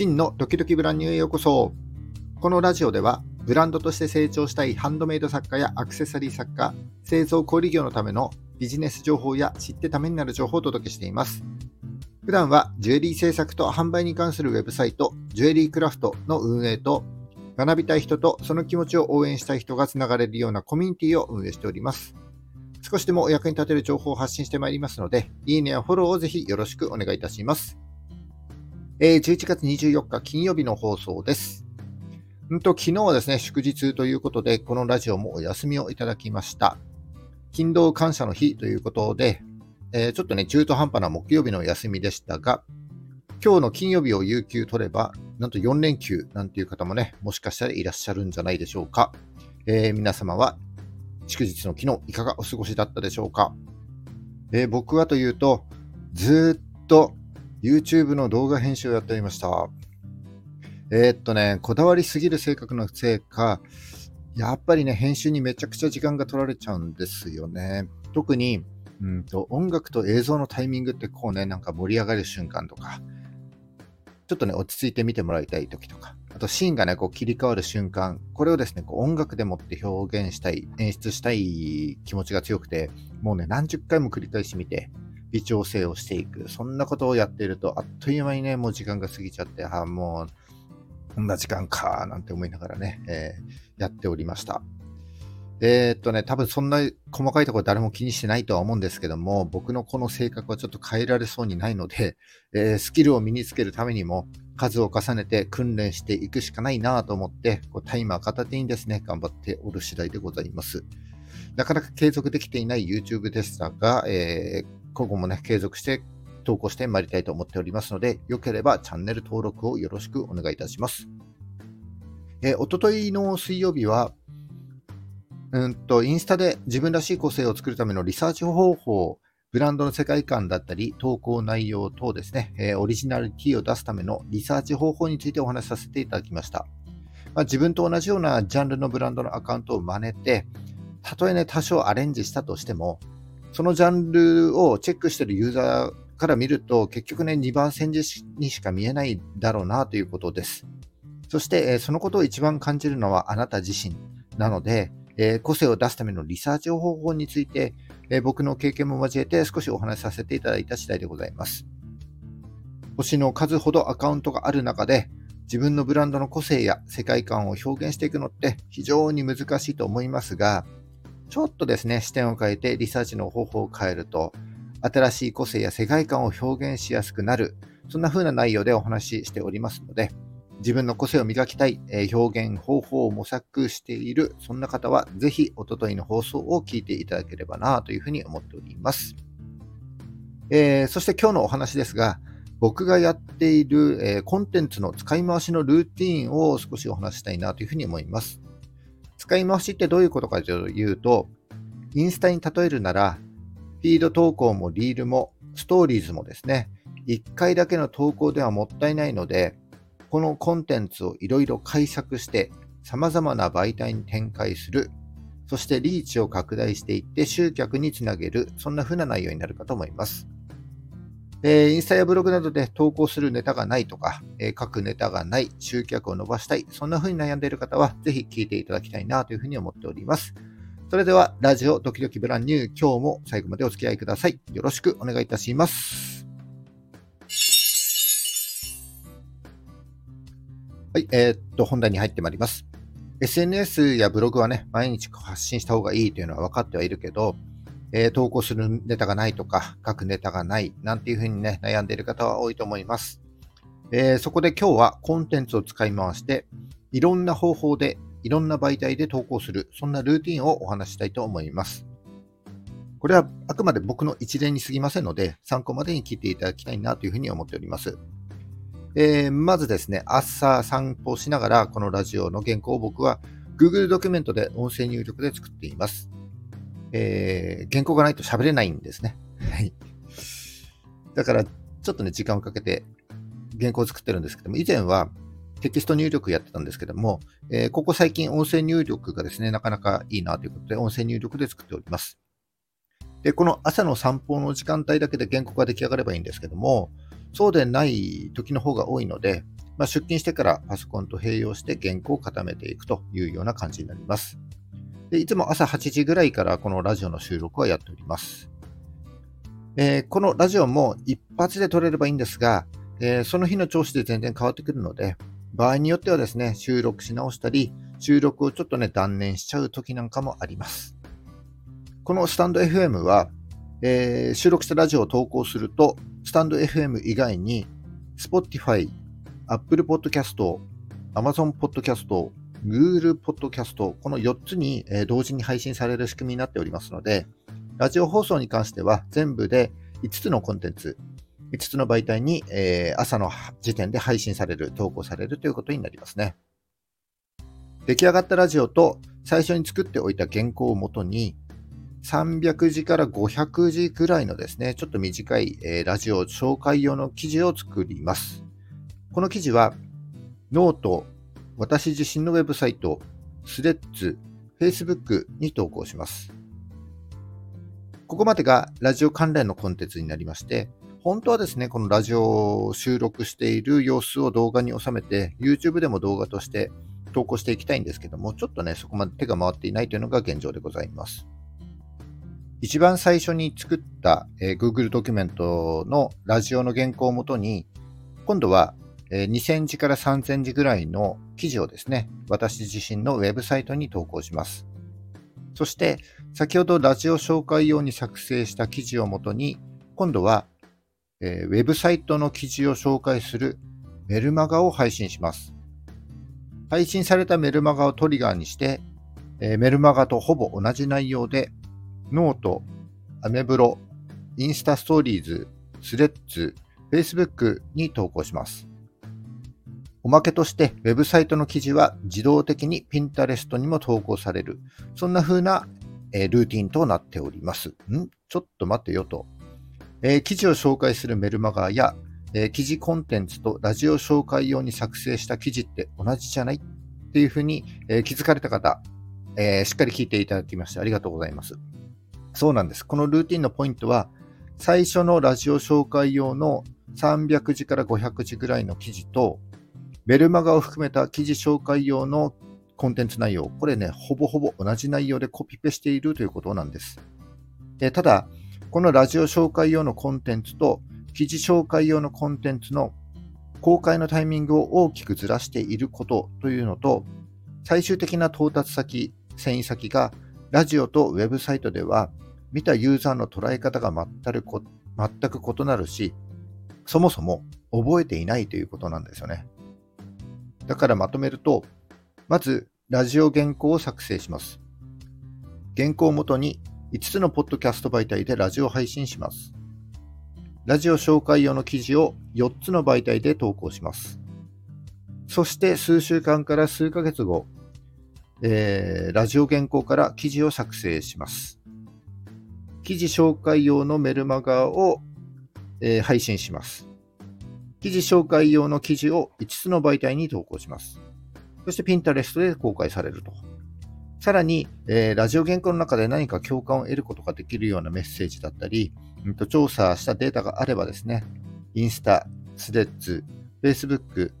真のドキドキブランニューへようこそ。このラジオでは、ブランドとして成長したいハンドメイド作家やアクセサリー作家、製造小売業のためのビジネス情報や知ってためになる情報をお届けしています。普段はジュエリー制作と販売に関するウェブサイト、ジュエリークラフトの運営と、学びたい人とその気持ちを応援したい人がつながれるようなコミュニティを運営しております。少しでもお役に立てる情報を発信してまいりますので、いいねやフォローをぜひよろしくお願いいたします。えー、11月24日金曜日の放送です。んと、昨日はですね、祝日ということで、このラジオもお休みをいただきました。勤労感謝の日ということで、えー、ちょっとね、中途半端な木曜日の休みでしたが、今日の金曜日を有給取れば、なんと4連休なんていう方もね、もしかしたらいらっしゃるんじゃないでしょうか。えー、皆様は祝日の昨日いかがお過ごしだったでしょうか。えー、僕はというと、ずっと YouTube の動画編集をやっておりました。えー、っとね、こだわりすぎる性格のせいか、やっぱりね、編集にめちゃくちゃ時間が取られちゃうんですよね。特に、うんと音楽と映像のタイミングってこうね、なんか盛り上がる瞬間とか、ちょっとね、落ち着いて見てもらいたい時とか、あとシーンがね、こう切り替わる瞬間、これをですね、こう音楽でもって表現したい、演出したい気持ちが強くて、もうね、何十回も繰り返し見て、微調整をしていく。そんなことをやっていると、あっという間にね、もう時間が過ぎちゃって、あもう、こんな時間か、なんて思いながらね、えー、やっておりました。えー、っとね、多分そんな細かいところ誰も気にしてないとは思うんですけども、僕のこの性格はちょっと変えられそうにないので、えー、スキルを身につけるためにも数を重ねて訓練していくしかないなと思って、こうタイマー片手にですね、頑張っておる次第でございます。なかなか継続できていない YouTube でしたが、えー、今後もね、継続して投稿してまいりたいと思っておりますので、よければチャンネル登録をよろしくお願いいたします。え、おとといの水曜日は、うんと、インスタで自分らしい個性を作るためのリサーチ方法、ブランドの世界観だったり、投稿内容等ですね、えー、オリジナリティを出すためのリサーチ方法についてお話しさせていただきました。まあ、自分と同じようなジャンルのブランドのアカウントを真似て、たとえね、多少アレンジしたとしても、そのジャンルをチェックしてるユーザーから見ると、結局ね、2番線にしか見えないだろうなということです。そして、そのことを一番感じるのはあなた自身なので、え、個性を出すためのリサーチ方法について、え、僕の経験も交えて少しお話しさせていただいた次第でございます。星の数ほどアカウントがある中で、自分のブランドの個性や世界観を表現していくのって非常に難しいと思いますが、ちょっとですね、視点を変えてリサーチの方法を変えると、新しい個性や世界観を表現しやすくなる、そんな風な内容でお話ししておりますので、自分の個性を磨きたい、え表現方法を模索している、そんな方は、ぜひ、おとといの放送を聞いていただければなというふうに思っております。えー、そして今日のお話ですが、僕がやっている、えー、コンテンツの使い回しのルーティンを少しお話したいなというふうに思います。使い回しってどういうことかというと、インスタに例えるなら、フィード投稿もリールもストーリーズもですね、1回だけの投稿ではもったいないので、このコンテンツをいろいろ解釈して様々な媒体に展開する、そしてリーチを拡大していって集客につなげる、そんな風な内容になるかと思います。えー、インスタやブログなどで投稿するネタがないとか、えー、書くネタがない、集客を伸ばしたい、そんな風に悩んでいる方は、ぜひ聞いていただきたいなというふうに思っております。それでは、ラジオドキドキブランニュー、今日も最後までお付き合いください。よろしくお願いいたします。はい、えー、っと、本題に入ってまいります。SNS やブログはね、毎日発信した方がいいというのは分かってはいるけど、えー、投稿するネタがないとか、書くネタがない、なんていうふうにね、悩んでいる方は多いと思います。えー、そこで今日はコンテンツを使い回して、いろんな方法で、いろんな媒体で投稿する、そんなルーティンをお話したいと思います。これはあくまで僕の一例に過ぎませんので、参考までに聞いていただきたいなというふうに思っております。えー、まずですね、朝散歩しながら、このラジオの原稿を僕は Google ドキュメントで音声入力で作っています。えー、原稿がないと喋れないんですね。はい。だから、ちょっとね、時間をかけて原稿を作ってるんですけども、以前はテキスト入力やってたんですけども、えー、ここ最近音声入力がですね、なかなかいいなということで、音声入力で作っております。で、この朝の散歩の時間帯だけで原稿が出来上がればいいんですけども、そうでない時の方が多いので、まあ、出勤してからパソコンと併用して原稿を固めていくというような感じになります。でいつも朝8時ぐらいからこのラジオの収録はやっております。えー、このラジオも一発で撮れればいいんですが、えー、その日の調子で全然変わってくるので、場合によってはですね、収録し直したり、収録をちょっとね、断念しちゃう時なんかもあります。このスタンド FM は、えー、収録したラジオを投稿すると、スタンド FM 以外に、Spotify、Apple Podcast、Amazon Podcast、Google Podcast、この4つに、え、同時に配信される仕組みになっておりますので、ラジオ放送に関しては全部で5つのコンテンツ、5つの媒体に、え、朝の時点で配信される、投稿されるということになりますね。出来上がったラジオと最初に作っておいた原稿をもとに、300字から500字ぐらいのですね、ちょっと短い、え、ラジオ紹介用の記事を作ります。この記事は、ノート、私自身のウェブサイト、スレッズ、Facebook に投稿します。ここまでがラジオ関連のコンテンツになりまして、本当はですね、このラジオを収録している様子を動画に収めて、YouTube でも動画として投稿していきたいんですけども、ちょっとね、そこまで手が回っていないというのが現状でございます。一番最初に作った、えー、Google ドキュメントのラジオの原稿をもとに、今度は、えー、2000字から3000字ぐらいの記事をですね、私自身のウェブサイトに投稿します。そして、先ほどラジオ紹介用に作成した記事をもとに、今度は、えー、ウェブサイトの記事を紹介するメルマガを配信します。配信されたメルマガをトリガーにして、えー、メルマガとほぼ同じ内容でノート、アメブロ、インスタストーリーズ、スレッズ、Facebook に投稿します。おまけとして、ウェブサイトの記事は自動的に Pinterest にも投稿される。そんな風な、え、ルーティンとなっております。ん？ちょっと待てよと。えー、記事を紹介するメルマガや、えー、記事コンテンツとラジオ紹介用に作成した記事って同じじゃない？っていう風に、え気づかれた方、えしっかり聞いていただきましてありがとうございます。そうなんです。このルーティンのポイントは、最初のラジオ紹介用の300字から500字ぐらいの記事と、メルマガを含めた記事紹介用のコンテンツ内容、これね、ほぼほぼ同じ内容でコピペしているということなんです。でただ、このラジオ紹介用のコンテンツと記事紹介用のコンテンツの公開のタイミングを大きくずらしていることというのと、最終的な到達先、遷移先がラジオとウェブサイトでは見たユーザーの捉え方が全く全く異なるし、そもそも覚えていないということなんですよね。だからまとめると、まず、ラジオ原稿を作成します。原稿をもとに5つのポッドキャスト媒体でラジオ配信します。ラジオ紹介用の記事を4つの媒体で投稿します。そして数週間から数ヶ月後、えー、ラジオ原稿から記事を作成します。記事紹介用のメルマガを、えー、配信します。記事紹介用の記事を5つの媒体に投稿します。そして Pinterest で公開されると。さらに、えー、ラジオ原稿の中で何か共感を得ることができるようなメッセージだったり、うん、と調査したデータがあればですね、インスタ、スレッズ、Facebook、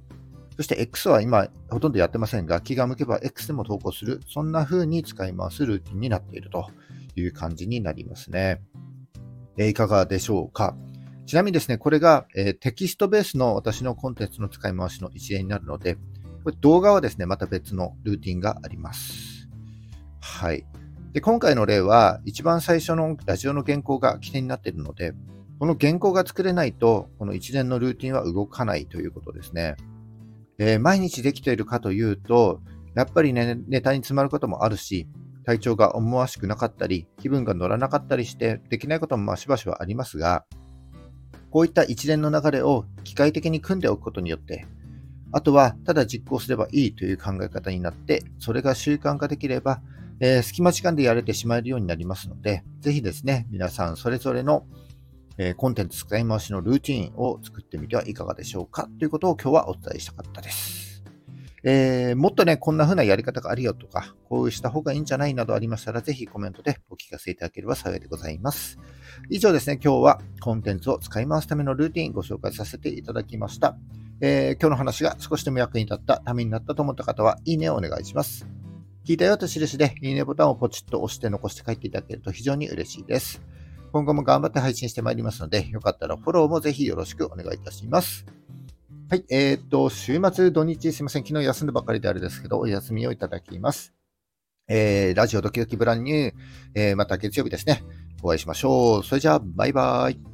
そして X は今ほとんどやってませんが、気が向けば X でも投稿する、そんな風に使い回すルーティンになっているという感じになりますね。え、いかがでしょうか？ちなみにですね、これが、えー、テキストベースの私のコンテンツの使い回しの一例になるので、これ動画はですね、また別のルーティンがあります。はい。で、今回の例は、一番最初のラジオの原稿が起点になっているので、この原稿が作れないと、この一連のルーティンは動かないということですね。えー、毎日できているかというと、やっぱりね、ネタに詰まることもあるし、体調が思わしくなかったり、気分が乗らなかったりして、できないこともまあしばしばありますが、こういった一連の流れを機械的に組んでおくことによって、あとはただ実行すればいいという考え方になって、それが習慣化できれば、えー、隙間時間でやれてしまえるようになりますので、ぜひですね、皆さんそれぞれのえコンテンツ使い回しのルーティンを作ってみてはいかがでしょうかということを今日はお伝えしたかったです。えー、もっとね、こんな風なやり方があるよとか、こうした方がいいんじゃないなどありましたら、ぜひコメントでお聞かせいただければ幸いでございます。以上ですね、今日はコンテンツを使い回すためのルーティンご紹介させていただきました。えー、今日の話が少しでも役に立った、ためになったと思った方は、いいねをお願いします。聞いたよと印で、いいねボタンをポチッと押して残して帰っていただけると非常に嬉しいです。今後も頑張って配信してまいりますので、よかったらフォローもぜひよろしくお願いいたします。はい、えー、っと、週末、土日、すいません、昨日休んだばかりであれですけど、お休みをいただきます。えー、ラジオドキドキブランニュー、えー、また月曜日ですね、お会いしましょう。それじゃあ、バイバイ。